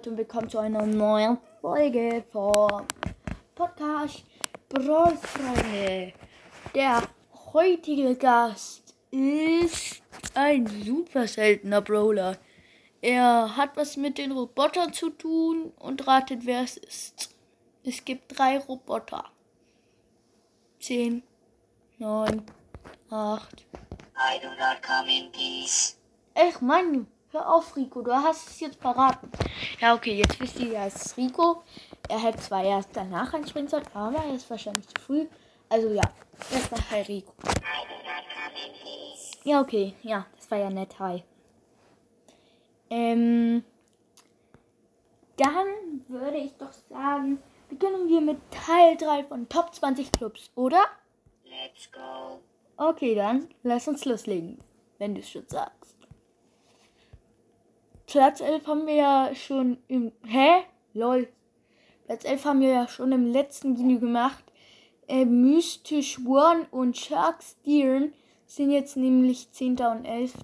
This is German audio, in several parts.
Leute und willkommen zu einer neuen Folge vom Podcast Brawl Freunde. Der heutige Gast ist ein super seltener Brawler. Er hat was mit den Robotern zu tun und ratet, wer es ist. Es gibt drei Roboter. Zehn, neun, acht. I do not come in peace. Ach Mann, hör auf, Rico, du hast es jetzt verraten. Ja, okay, jetzt wisst ihr, er ist Rico. Er hätte zwar erst danach einspringen sollen, aber er ist wahrscheinlich zu früh. Also ja, Rico. Not come in peace. Ja, okay, ja, das war ja nett, hi. Ähm, dann würde ich doch sagen, beginnen wir mit Teil 3 von Top 20 Clubs, oder? Let's go. Okay, dann lass uns loslegen, wenn du es schon sagst. Platz 11 haben wir ja schon im. Hä? Lol. Platz 11 haben wir ja schon im letzten Video gemacht. Äh, Mystisch One und Shark Steeren sind jetzt nämlich 10. und 11.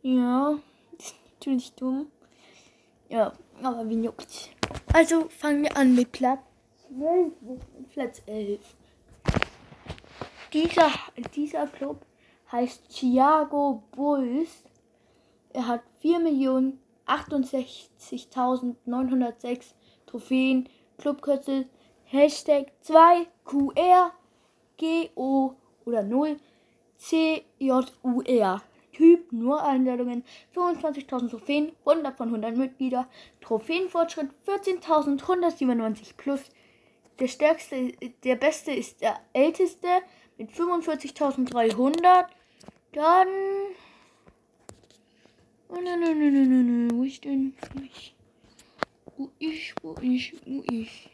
Ja, ist natürlich dumm. Ja, aber wie juckt. Also fangen wir an mit Platz 12 und Platz 11. Dieser, dieser Club heißt Thiago Bulls. Er hat 4.068.906 Trophäen. Clubkürzel Hashtag 2QR GO oder 0 CJUR. Typ nur Einladungen 25.000 Trophäen, 100 von 100 Mitglieder. Trophäenfortschritt 14.197 plus. Der stärkste, der beste ist der älteste mit 45.300. Dann. Oh, nein, nein, nein, nein, nein, nein. Wo ist denn? Wo ich? Wo ich? Wo ich? Wo ich?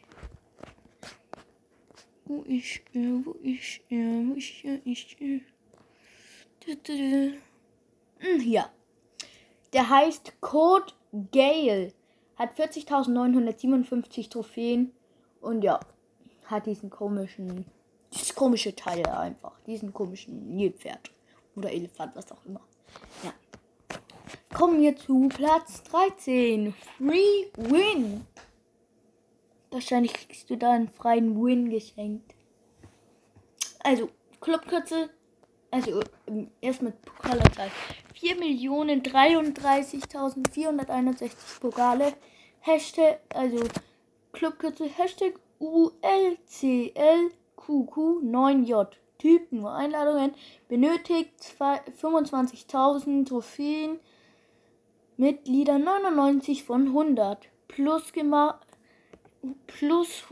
Wo ich? Äh, wo ich? Äh, wo ich? Äh, ich? Äh. Da, da, da. Hm, Hier. Der heißt Code Gale. Hat 40.957 Trophäen. Und ja, hat diesen komischen dieses komische Teil einfach. Diesen komischen Nilpferd. Oder Elefant, was auch immer. Ja. Kommen wir zu Platz 13. Free Win. Wahrscheinlich kriegst du da einen freien Win geschenkt. Also, Clubkürzel. Also, ähm, erst mit Pokalerzahl. 4.033.461 Pokale. Hashtag, also Clubkürzel, Hashtag ULCL QQ9J. Typ nur Einladungen. Benötigt zwei- 25.000 Trophäen. Mitglieder 99 von 100. Plus, plus,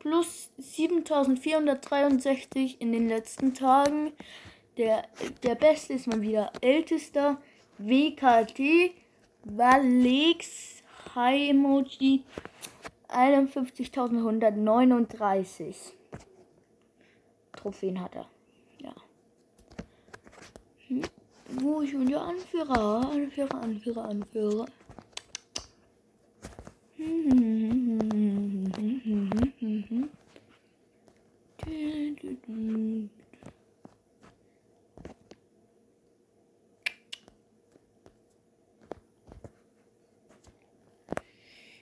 plus 7463 in den letzten Tagen. Der, der beste ist mal wieder ältester. WKT. Valex. High Emoji. 51.139. Trophäen hat er. Ja. Hm. Wo ist schon der Anführer? Anführer, Anführer, Anführer.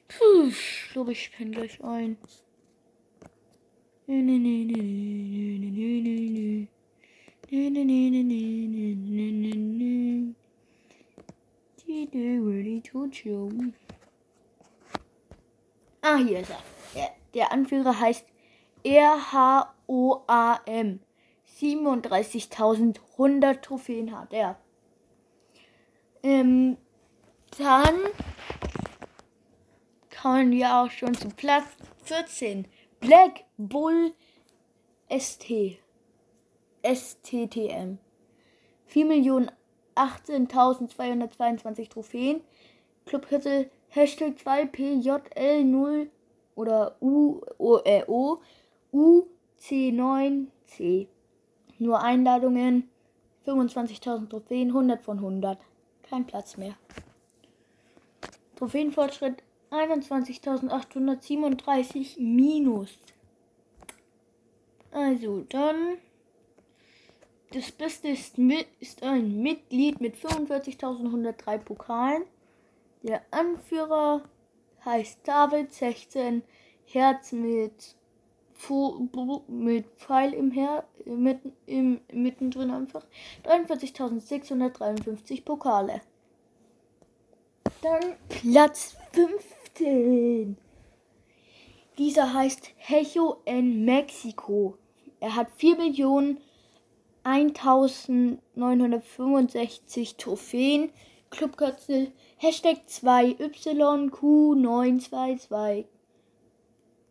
Puh, ich glaube, ich penne gleich ein. Nee, nee, nee, nee, nee, nee, nee, nee, Ah, hier ist er. Der, Anführer heißt RHOAM. 37.100 Trophäen hat er. Ähm, dann kommen wir auch schon zu Platz 14. Black Bull ST. STTM. 4.018.222 Trophäen. Clubkürzel Hashtag 2PJL0 oder U, o, äh, o UC9C. Nur Einladungen. 25.000 Trophäen, 100 von 100. Kein Platz mehr. Trophäenfortschritt 21.837 minus. Also dann. Das Beste ist, ist ein Mitglied mit 45.103 Pokalen. Der Anführer heißt David 16, Herz mit, mit Pfeil im Her mitten, im, mittendrin einfach. 43.653 Pokale. Dann Platz 15. Dieser heißt Hecho en Mexico. Er hat 4 Millionen 1965 Trophäen. Clubkürzel Hashtag 2YQ922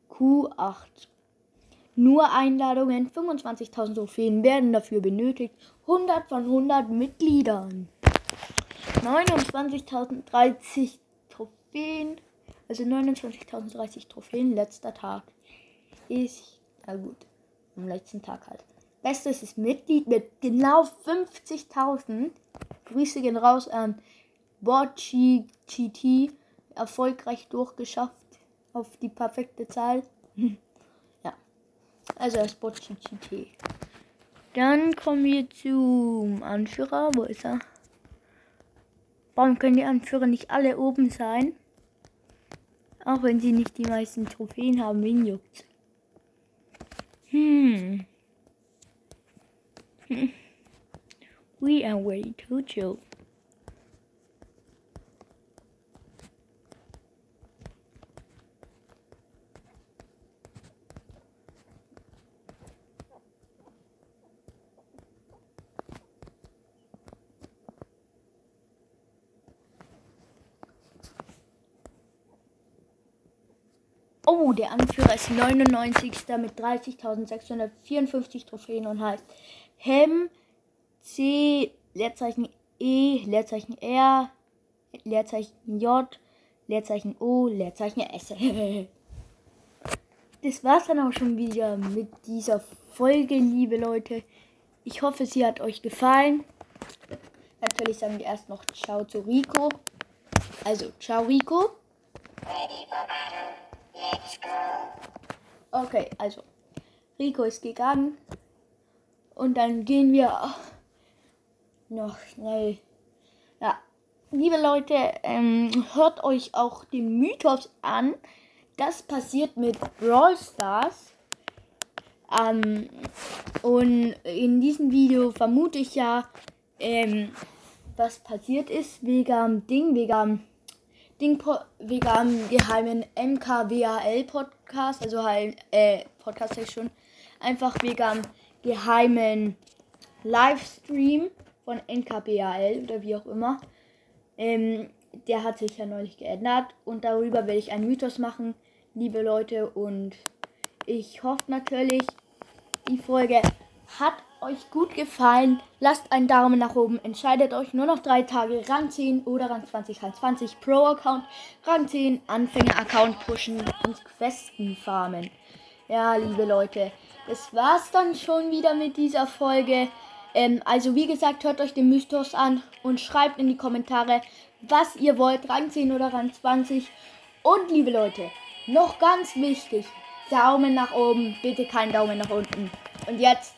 Q8. Nur Einladungen, 25.000 Trophäen werden dafür benötigt. 100 von 100 Mitgliedern. 29.030 Trophäen. Also 29.030 Trophäen, letzter Tag. Ist, na gut, am letzten Tag halt. Bestes ist Mitglied mit genau 50.000. Grüße gehen raus an Bocci GT. Erfolgreich durchgeschafft auf die perfekte Zahl. ja, also das Bocci GT. Dann kommen wir zum Anführer. Wo ist er? Warum können die Anführer nicht alle oben sein? Auch wenn sie nicht die meisten Trophäen haben, wen juckt. Hm. we are ready to chill. Oh, der Anführer ist 99. mit 30.654 Trophäen und heißt Hem C, Leerzeichen E, Leerzeichen R, Leerzeichen J, Leerzeichen O, Leerzeichen S. das war's dann auch schon wieder mit dieser Folge, liebe Leute. Ich hoffe, sie hat euch gefallen. Natürlich sagen wir erst noch Ciao zu Rico. Also, ciao Rico. Okay, also Rico ist gegangen. Und dann gehen wir noch schnell. Ja, liebe Leute, ähm, hört euch auch den Mythos an. Das passiert mit Brawl Stars. Ähm, und in diesem Video vermute ich ja, ähm, was passiert ist wegen Ding, wegen Ding, wegen am geheimen MKWAL Podcast, also äh, Podcast schon, einfach wegen am geheimen Livestream von NKBAL oder wie auch immer. Ähm, der hat sich ja neulich geändert und darüber werde ich einen Mythos machen, liebe Leute. Und ich hoffe natürlich, die Folge hat euch gut gefallen. Lasst einen Daumen nach oben. Entscheidet euch nur noch drei Tage. Rang 10 oder Rang 20, Rang 20 Pro-Account. Rang 10 Anfänger-Account pushen und Questen farmen. Ja, liebe Leute, das war's dann schon wieder mit dieser Folge. Ähm, also wie gesagt, hört euch den Mythos an und schreibt in die Kommentare, was ihr wollt, Rang 10 oder Rang 20. Und liebe Leute, noch ganz wichtig, Daumen nach oben, bitte kein Daumen nach unten. Und jetzt,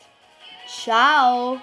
ciao!